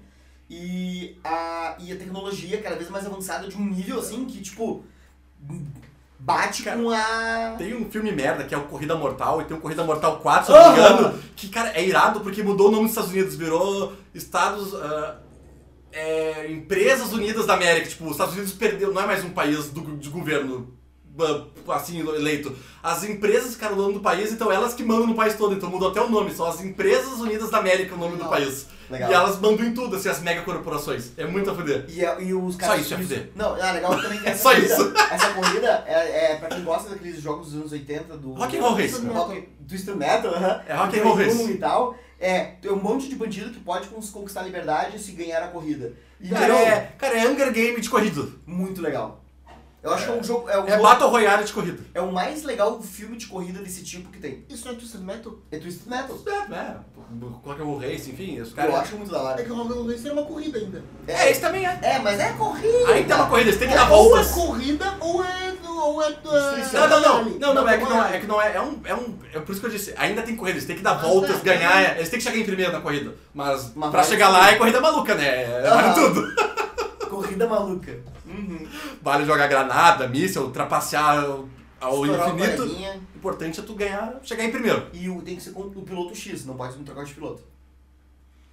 Speaker 1: E a, e a tecnologia cada vez mais avançada de um nível assim que, tipo, bate
Speaker 2: Cara,
Speaker 1: com a...
Speaker 2: Tem um filme merda que é o Corrida Mortal e tem o Corrida Mortal 4, se eu não me engano, que, cara, é irado porque mudou o nome dos Estados Unidos, virou Estados. ah, é, Empresas Unidas da América. Tipo, os Estados Unidos perdeu, não é mais um país do, de governo assim eleito. As empresas ficaram dono do país, então elas que mandam no país todo, então mudou até o nome, são as Empresas Unidas da América o nome do
Speaker 1: Legal.
Speaker 2: país.
Speaker 1: Legal.
Speaker 2: E elas mandam em tudo, assim, as megacorporações. É muito a fuder.
Speaker 1: E, é- e os
Speaker 2: Só
Speaker 1: caras.
Speaker 2: isso, FD.
Speaker 1: Não, é legal também [LAUGHS] essa
Speaker 2: Só
Speaker 1: corrida,
Speaker 2: isso.
Speaker 1: Essa corrida é, é pra quem gosta daqueles jogos dos anos 80 do.
Speaker 2: Rock and Roll Race.
Speaker 1: Twisted Metal, aham.
Speaker 2: É Rock and Roll Race.
Speaker 1: E tal. É, tem um monte de bandido que pode conquistar a liberdade se ganhar a corrida. E
Speaker 2: Cara, é, cara, é Hunger Game de corrida.
Speaker 1: muito legal. Eu acho que é um jogo. É, um
Speaker 2: É
Speaker 1: jogo-
Speaker 2: Battle Royale de corrida.
Speaker 1: é o mais legal filme de corrida desse tipo que tem.
Speaker 3: Isso não é Twisted Metal?
Speaker 1: É Twisted Metal.
Speaker 2: É, é. Rock and Roll Race, enfim, os
Speaker 1: Eu
Speaker 2: caras...
Speaker 1: acho muito da
Speaker 3: É
Speaker 1: hora.
Speaker 3: que o Robocop Race era uma corrida ainda.
Speaker 2: É, esse também é.
Speaker 1: É, mas é corrida.
Speaker 2: Aí tem uma corrida, você tem que dar
Speaker 3: ou é
Speaker 2: voltas.
Speaker 3: corrida ou é... Ou é.
Speaker 2: Não, não, não, não, não, é que não é,
Speaker 3: rally.
Speaker 2: é que não é, é um, é um, é por isso que eu disse, ainda tem corrida, eles têm que dar
Speaker 3: Ah,
Speaker 2: voltas,
Speaker 3: tá.
Speaker 2: ganhar, é, eles têm que chegar em primeiro na corrida, mas
Speaker 1: Mas
Speaker 2: pra chegar
Speaker 1: sim.
Speaker 2: lá é corrida maluca, né, é,
Speaker 1: Aham.
Speaker 2: tudo. [LAUGHS]
Speaker 1: Corrida maluca. Uhum. [LAUGHS]
Speaker 2: Vale jogar granada, míssil, ultrapassar ao,
Speaker 1: Estourar
Speaker 2: infinito, o importante é tu ganhar, chegar em primeiro.
Speaker 1: E o, tem que ser com o piloto X, não pode trocar de piloto.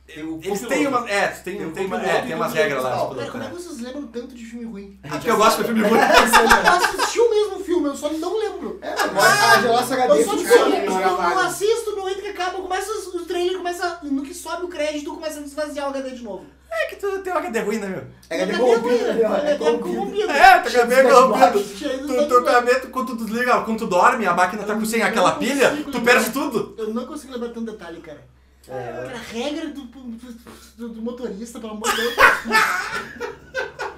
Speaker 2: Eles têm uma, é, tem,
Speaker 1: Tem
Speaker 2: tem, uma, é, tem umas regras lá.
Speaker 3: Cara, como é
Speaker 2: né.
Speaker 3: que vocês lembram tanto de filme ruim?
Speaker 2: Ah, porque eu gosto de filme ruim. [LAUGHS]
Speaker 3: Eu assisti o mesmo filme, eu só não lembro.
Speaker 1: É, agora a Gelossa
Speaker 3: Eu
Speaker 1: HD
Speaker 3: só eu, eu
Speaker 7: vaga.
Speaker 3: assisto, não entra que acaba, começa o trailer, começa. No que sobe o crédito, começa a desvaziar o HD de novo.
Speaker 2: É que tu tem um HD ruim, né, meu?
Speaker 1: É HD
Speaker 3: Ele
Speaker 1: corrompido, né?
Speaker 3: ele
Speaker 1: É
Speaker 3: é
Speaker 1: corrompido.
Speaker 2: É, tu
Speaker 1: de
Speaker 2: corrompido. Tu, tu, quando tu desliga, quando tu dorme, a máquina tá com sem aquela pilha, tu perde tudo.
Speaker 3: Eu não consigo lembrar tanto detalhe, cara.
Speaker 1: É.
Speaker 3: Cara, a regra do, do, do motorista, pelo amor de Deus. [LAUGHS]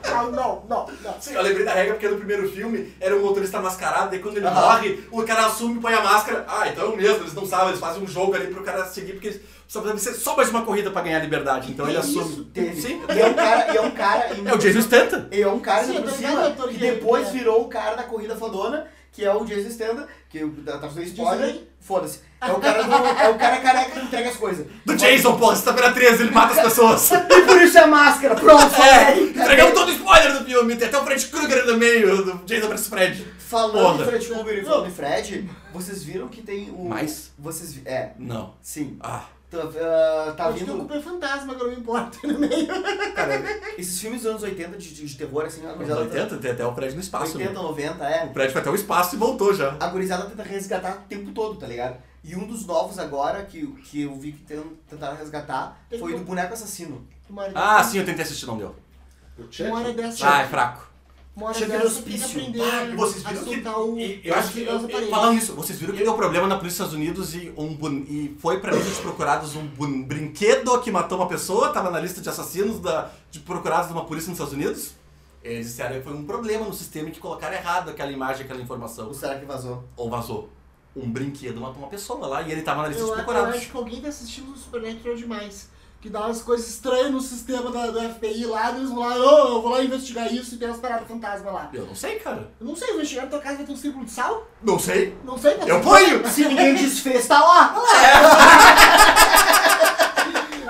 Speaker 3: Não, não, não, não.
Speaker 2: Sim, eu lembrei da regra porque no primeiro filme era um motorista mascarado, daí quando ele morre, o cara assume e põe a máscara. Ah, então é o mesmo, eles não sabem, eles fazem um jogo ali pro cara seguir, porque eles precisam ser só mais uma corrida pra ganhar a liberdade. Então ele
Speaker 3: Que isso?
Speaker 2: assume.
Speaker 1: Teve.
Speaker 2: Sim,
Speaker 1: E é um cara, e é um cara. [LAUGHS]
Speaker 2: é o Jason Stanton.
Speaker 1: E é um cara
Speaker 3: Sim,
Speaker 1: por cima que depois
Speaker 3: é.
Speaker 1: virou o cara da corrida fodona, que é o Jason Standa, que tá fazendo spoiler. Foda-se. É o cara do, é o cara careca que entrega as coisas.
Speaker 2: Do Jason, porra, sexta-feira 13, ele mata as pessoas. [LAUGHS]
Speaker 1: E por isso é máscara. Pronto,
Speaker 2: É, entregamos todo o spoiler do filme, tem até o Fred Krueger no meio, do Jason vs Fred.
Speaker 1: Falando em Fred Krueger e falando em Fred, vocês viram que tem o.
Speaker 2: Mais?
Speaker 1: Vocês É,
Speaker 2: Não.
Speaker 1: sim.
Speaker 2: Ah,
Speaker 1: Tá, ah, tá
Speaker 3: Acho que eu
Speaker 1: vindo.
Speaker 3: ocupei fantasma, agora não me importa [LAUGHS] no meio.
Speaker 1: Cara, esses filmes dos anos 80 de, de, de terror, assim, a gurizada.
Speaker 2: 80 tem até o Fred no espaço.
Speaker 1: 80,
Speaker 2: né?
Speaker 1: 90, é.
Speaker 2: O Fred foi até o espaço e voltou já.
Speaker 1: A gurizada tenta resgatar o tempo todo, tá ligado? E um dos novos agora que, que eu vi que ten- tentaram resgatar
Speaker 3: Tem
Speaker 1: foi do boneco assassino.
Speaker 2: Ah, sim, eu tentei assistir, não deu.
Speaker 3: Uma hora dessa.
Speaker 2: Ah, é fraco.
Speaker 3: Uma hora
Speaker 1: Chega no hospício.
Speaker 3: aprender
Speaker 2: Ah, e vocês viram que-
Speaker 3: o.
Speaker 2: e- eu acho que-
Speaker 3: as aparelhos.
Speaker 2: Falando nisso, vocês viram que deu problema na polícia dos Estados Unidos e, um e foi pra lista de procurados um bun- brinquedo que matou uma pessoa, tava na lista de assassinos da, de procurados de uma polícia nos Estados Unidos? Eles disseram que foi um problema no sistema e que colocaram errado aquela imagem, aquela informação.
Speaker 1: Ou será que vazou?
Speaker 2: Ou vazou. Um brinquedo matou uma pessoa lá e ele tava na lista
Speaker 3: Eu,
Speaker 2: de
Speaker 3: eu
Speaker 2: procurados.
Speaker 3: acho que alguém tá assistindo o Supernatural demais. Que dá umas coisas estranhas no sistema da, do FBI lá, e eles vão lá, "Ô, eu vou lá investigar isso e tem umas paradas fantasma lá.
Speaker 2: Eu não sei, cara.
Speaker 3: Eu não sei, investigar na tua casa vai ter um círculo de sal?
Speaker 2: Não sei.
Speaker 3: Não sei, mas
Speaker 2: Eu ponho! [LAUGHS]
Speaker 1: Se ninguém desfez, tá lá! [LAUGHS]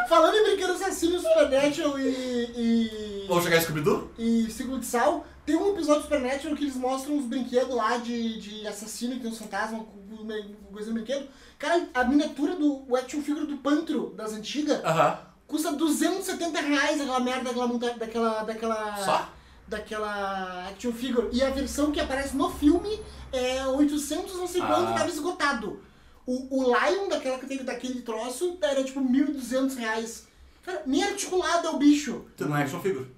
Speaker 3: Falando em brinquedo assassino, Supernatural e. e...
Speaker 2: Vamos jogar Scooby-Doo?
Speaker 3: e Círculo de Sal, tem um episódio do Supernatural que eles mostram uns brinquedos lá de, de assassino que tem uns fantasmas com com- com coisa no brinquedo. Cara, a miniatura do o action figure do Pantro das antigas
Speaker 2: Aham.
Speaker 3: custa 270 reais aquela merda daquela monta- daquela daquela
Speaker 2: Só?
Speaker 3: daquela action figure. E a versão que aparece no filme é 800 não sei quanto,
Speaker 2: Ah.
Speaker 3: tava esgotado. O, o Lion daquela, daquele troço era tipo 1.200 reais. Cara, nem articulado é o bicho.
Speaker 2: Tu não é action figure.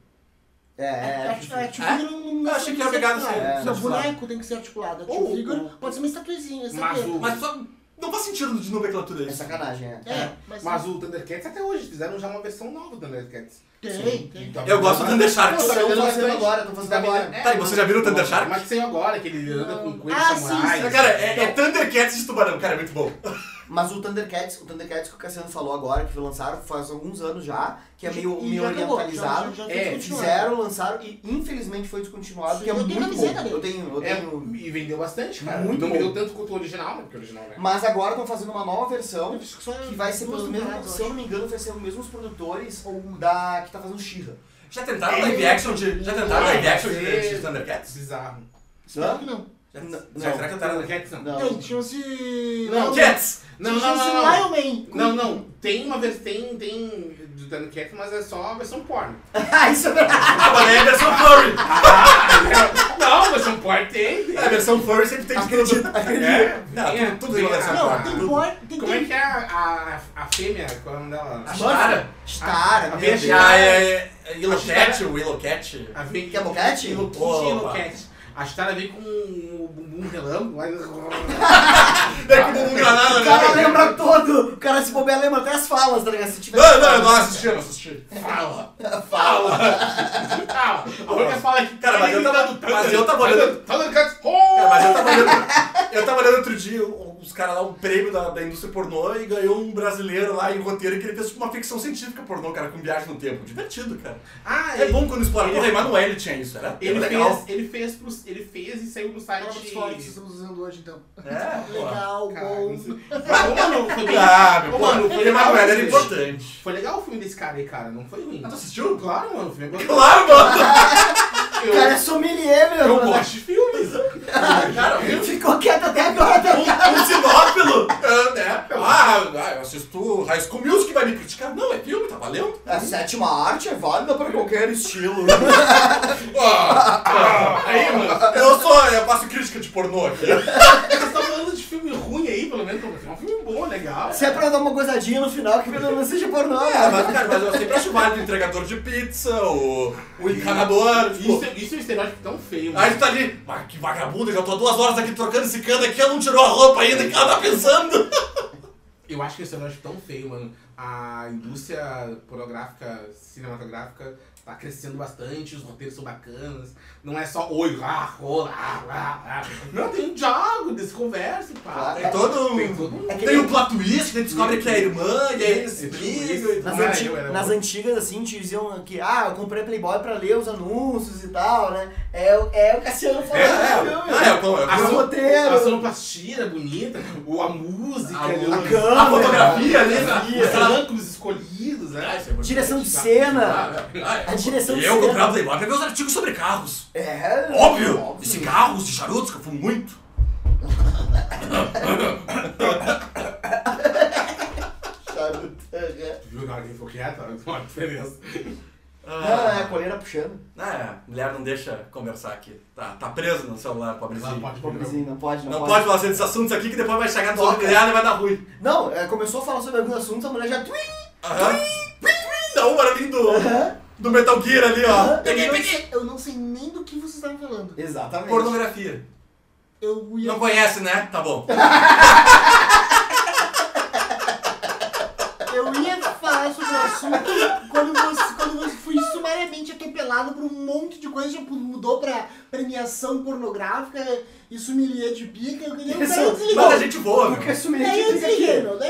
Speaker 1: É, é.
Speaker 3: action
Speaker 1: é.
Speaker 3: action figure não, não
Speaker 2: Eu achei que era obrigado a ser-
Speaker 3: articulado.
Speaker 1: ser
Speaker 3: Não,
Speaker 2: articulado.
Speaker 3: boneco tem que ser articulado. Action
Speaker 7: Ou-
Speaker 3: figure pode ser uma estatuezinha,
Speaker 7: Mas o-
Speaker 2: Mas só, não faz sentido de nomenclatura
Speaker 1: É
Speaker 2: isso.
Speaker 1: sacanagem, é.
Speaker 3: É, mas,
Speaker 7: Mas o Thundercats até hoje fizeram já uma versão nova do Thundercats.
Speaker 3: tem, tem.
Speaker 7: Então,
Speaker 2: Eu gosto do Thunder Sharks.
Speaker 1: Estão
Speaker 7: vendendo
Speaker 1: fazendo agora, estão fazendo
Speaker 7: Tá
Speaker 1: agora.
Speaker 7: vendendo-
Speaker 2: Tá, e você já viu o Thunder
Speaker 7: Mas-
Speaker 2: Shark?
Speaker 7: Mas que saiu agora, que ele anda com coelho
Speaker 3: Ah,
Speaker 7: samurai.
Speaker 3: sim,
Speaker 2: Cara, é, é Thundercats de tubarão, cara, é muito bom.
Speaker 1: Mas o Thundercats, o Thundercats que o Cassiano falou agora, que lançaram faz alguns anos já, que é meio, meio
Speaker 3: acabou,
Speaker 1: orientalizado.
Speaker 3: já- já- já
Speaker 7: É.
Speaker 1: Fizeram, lançaram e infelizmente foi descontinuado,
Speaker 3: Sim,
Speaker 1: que é
Speaker 3: eu tenho
Speaker 1: muito bom.
Speaker 3: dele.
Speaker 1: Eu tenho, eu
Speaker 7: É,
Speaker 1: tenho.
Speaker 7: e vendeu bastante, cara.
Speaker 1: Muito
Speaker 7: não
Speaker 1: bom.
Speaker 7: vendeu tanto quanto o original, né? Porque o original é.
Speaker 1: Mas agora estão fazendo uma nova versão
Speaker 3: que
Speaker 1: vai ser pelos mesmos,
Speaker 3: temporadas,
Speaker 1: se eu não me engano, vai ser os mesmos produtores da que tá fazendo She-Ra.
Speaker 2: Já tentaram live action de. Já tentaram live action de, de Thundercats?
Speaker 7: Bizarro.
Speaker 3: Espero que não.
Speaker 2: Já,
Speaker 1: Não, não.
Speaker 2: será que tentaram?
Speaker 7: Thundercats não.
Speaker 1: Não.
Speaker 3: Tem, chama-se...
Speaker 7: Não,
Speaker 2: Cats!
Speaker 7: Não, não,
Speaker 3: chama-se
Speaker 7: não, não.
Speaker 3: Lion Man.
Speaker 7: Não, não. Tem uma versão. Tem, tem do Thundercats, mas é só a versão porno. [LAUGHS]
Speaker 1: Ah, isso é verdade.
Speaker 2: Ah, mas é a versão furry! [LAUGHS]
Speaker 7: não, a versão porn tem. tem.
Speaker 2: É, a versão furry sempre tem de tudo.
Speaker 7: É,
Speaker 2: Não,
Speaker 7: tem a-
Speaker 2: tudo, tem uma
Speaker 7: tem
Speaker 2: versão
Speaker 7: a-
Speaker 3: Não,
Speaker 2: porno.
Speaker 3: tem
Speaker 2: Tudo.
Speaker 3: por... Tem,
Speaker 7: Como é
Speaker 3: tem...
Speaker 7: que é a, a, a fêmea? Qual é o nome dela?
Speaker 2: A Stara?
Speaker 1: Star,
Speaker 7: a
Speaker 1: Deus.
Speaker 2: Ah, é, é Willow
Speaker 7: Acho que
Speaker 2: Cat,
Speaker 7: era-
Speaker 2: Willow Cat.
Speaker 7: A
Speaker 1: é.
Speaker 7: A Stara veio com o bumbum relâmpago. mas-
Speaker 2: Vem com bumbum granada, [LAUGHS]
Speaker 1: O cara lembra todo. O cara se bobear lembra até as falas, tá ligado? Se tiver.
Speaker 2: Não, não, eu não assisti, eu não assisti.
Speaker 7: Fala!
Speaker 1: Fala.
Speaker 7: Fala! A única fala que.
Speaker 2: Cara, mas eu tava- mas eu tava olhando-
Speaker 7: Thundercats!
Speaker 2: Cara, mas eu tava olhando, eu tava olhando outro dia os caras lá, um prêmio da, da indústria pornô e ganhou um brasileiro lá em roteiro que ele fez tipo, uma ficção científica pornô, cara, com viagem no tempo. Divertido, cara.
Speaker 7: Ah,
Speaker 2: É bom quando explora.
Speaker 7: ele-
Speaker 2: Porra, Emanuele tinha isso, era
Speaker 7: Ele
Speaker 2: legal.
Speaker 7: fez, ele fez, pros- ele fez e saiu no site.
Speaker 3: Fortes que estamos usando hoje, então.
Speaker 2: É, pô.
Speaker 3: Legal,
Speaker 7: Cara,
Speaker 3: bom.
Speaker 7: não. Mas, ô, mano, foi bem.
Speaker 2: Ah, meu
Speaker 7: Ô,
Speaker 2: pô,
Speaker 7: mano, foi
Speaker 2: ele
Speaker 7: legal.
Speaker 2: Emanuele era importante.
Speaker 7: Foi legal o filme desse cara aí, cara. Não foi ruim.
Speaker 2: Ah, tu assistiu?
Speaker 7: Claro, mano. O filme é.
Speaker 2: Claro, mano!
Speaker 7: Eu,
Speaker 1: O cara é sommelier, meu.
Speaker 7: eu gosto de filmes.
Speaker 2: Cara, viu?
Speaker 1: Ficou quieto até agora, tá ligado?
Speaker 2: Um sinófilo! É, né? Ah, ah, eu assisto High School Music, vai me criticar. Não, é filme, tá valendo.
Speaker 1: A sétima arte é válida para qualquer estilo. [LAUGHS]
Speaker 2: Ah, ah,
Speaker 7: Aí, mano.
Speaker 2: eu sou, eu faço crítica de pornô aqui.
Speaker 7: Vocês estão falando de filme ruim pelo menos. É um filme bom, legal.
Speaker 1: Se é pra dar uma gozadinha no final, que pelo menos seja pornô.
Speaker 2: É,
Speaker 1: né?
Speaker 2: mas, cara, mas eu sempre acho válido o entregador de pizza, o, o encanador. Tipo,
Speaker 7: Isso, isso é um estereótipo tão feio,
Speaker 2: aí
Speaker 7: mano.
Speaker 2: tu tá ali, mas que vagabundo, já tô há duas horas aqui trocando esse cano aqui, ela não tirou a roupa ainda, o que ela tá pensando?
Speaker 7: Eu acho que esse estereótipo tão feio, mano. a indústria pornográfica, cinematográfica tá crescendo bastante, os roteiros são bacanas. Não é só oi, ah, rola, ah, ah, ah. Não, tem um diálogo, eles conversam, pá.
Speaker 1: Claro.
Speaker 2: Tem todo um.
Speaker 7: Tem todo um.
Speaker 1: É que
Speaker 2: Tem um plot twist, que a gente descobre que é a irmã, e aí eles
Speaker 7: É tipo
Speaker 2: brigam e
Speaker 1: Nas, anti-
Speaker 7: era
Speaker 1: nas antigas, assim, diziam que, ah, eu comprei Playboy pra ler os anúncios e tal, né? É, o- é o Cassiano falando
Speaker 2: É, é.
Speaker 1: filme.
Speaker 2: Ah, é, pô, é,
Speaker 7: A,
Speaker 1: o
Speaker 7: son-
Speaker 1: roteiro.
Speaker 7: a sonoplastia bonita, o, a música,
Speaker 2: A
Speaker 7: os-
Speaker 1: câmera.
Speaker 2: A fotografia ali, né?
Speaker 7: os ângulos escolhidos, né?
Speaker 1: Direção de cena.
Speaker 2: Ah,
Speaker 1: A direção de
Speaker 2: Eu
Speaker 1: cena.
Speaker 2: comprava Playboy pra ver os artigos sobre carros.
Speaker 1: É,
Speaker 2: Óbvio! De cigarros, de charutos, que eu fumo muito.
Speaker 1: Charuto, é.
Speaker 7: Viu que ele ficou quieto? Olha a diferença.
Speaker 1: Ah, é, a coleira puxando.
Speaker 2: É, mulher não deixa conversar aqui. Tá, tá preso no celular, pobrezinho.
Speaker 7: Não pode
Speaker 1: Pobrezinho, não pode, não,
Speaker 2: Não
Speaker 1: pode.
Speaker 2: pode falar desses assuntos aqui que depois vai chegar no familiar e vai dar ruim.
Speaker 1: Não, é, começou a falar sobre alguns assuntos, a mulher já... Twin!
Speaker 2: Aham. Dá um barulhinho do, do Metal Gear ali, ó.
Speaker 1: Aham.
Speaker 3: Eu
Speaker 2: Peguei,
Speaker 3: não,
Speaker 2: peguei.
Speaker 3: sei, eu não sei nem do que vocês estavam falando.
Speaker 1: Exatamente.
Speaker 2: Pornografia.
Speaker 3: Eu ia.
Speaker 2: Não conhece, né? Tá bom. [LAUGHS]
Speaker 3: Eu ia falar sobre o assunto quando você, quando você fui sumariamente atropelado por um monte de coisa, já mudou pra premiação pornográfica, isso me lia de pica, eu queria
Speaker 1: Isso,
Speaker 3: daí eu desliguei.
Speaker 2: Mas a gente voa,
Speaker 1: Porque
Speaker 2: meu.
Speaker 1: assumir
Speaker 3: Daí eu
Speaker 1: que fica
Speaker 3: desliguei,
Speaker 1: aqui.
Speaker 3: meu. Daí é, meu.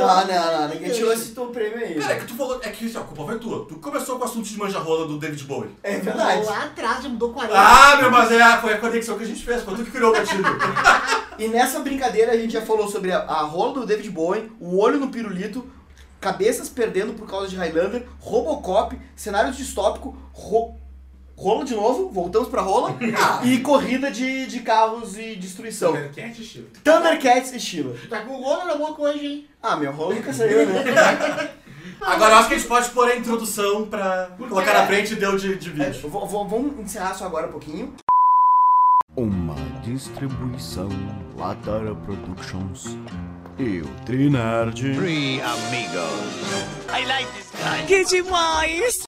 Speaker 1: Não, não, não, ninguém tirou esse teu prêmio aí.
Speaker 2: Cara, é que tu falou. É que assim, a culpa foi tua. Tu começou com o assunto de manja-rola do David Bowie.
Speaker 1: É verdade.
Speaker 3: Lá atrás já mudou 40.
Speaker 2: Ah, meu, mas é, foi a conexão que a gente fez. Foi tu que criou o gatilho. [LAUGHS]
Speaker 1: E nessa brincadeira a gente já falou sobre a, a rola do David Bowie, o olho no pirulito, cabeças perdendo por causa de Highlander, Robocop, cenário distópico, ro, rola de novo, voltamos pra rola, [LAUGHS] e corrida de, de carros e destruição.
Speaker 7: Cat, estilo.
Speaker 1: Thundercats estilo.
Speaker 3: Tá com rolo na boca hoje, hein?
Speaker 1: Ah, meu rolo nunca saiu, né? [LAUGHS]
Speaker 2: Agora eu acho que a gente pode pôr a introdução pra colocar na frente e deu de, de
Speaker 1: É,
Speaker 2: vídeo.
Speaker 1: v- vamos encerrar só agora um pouquinho.
Speaker 4: Uma distribuição Latara Productions e o Trinerd.
Speaker 5: Three amigos. I like this guy.
Speaker 6: Que demais!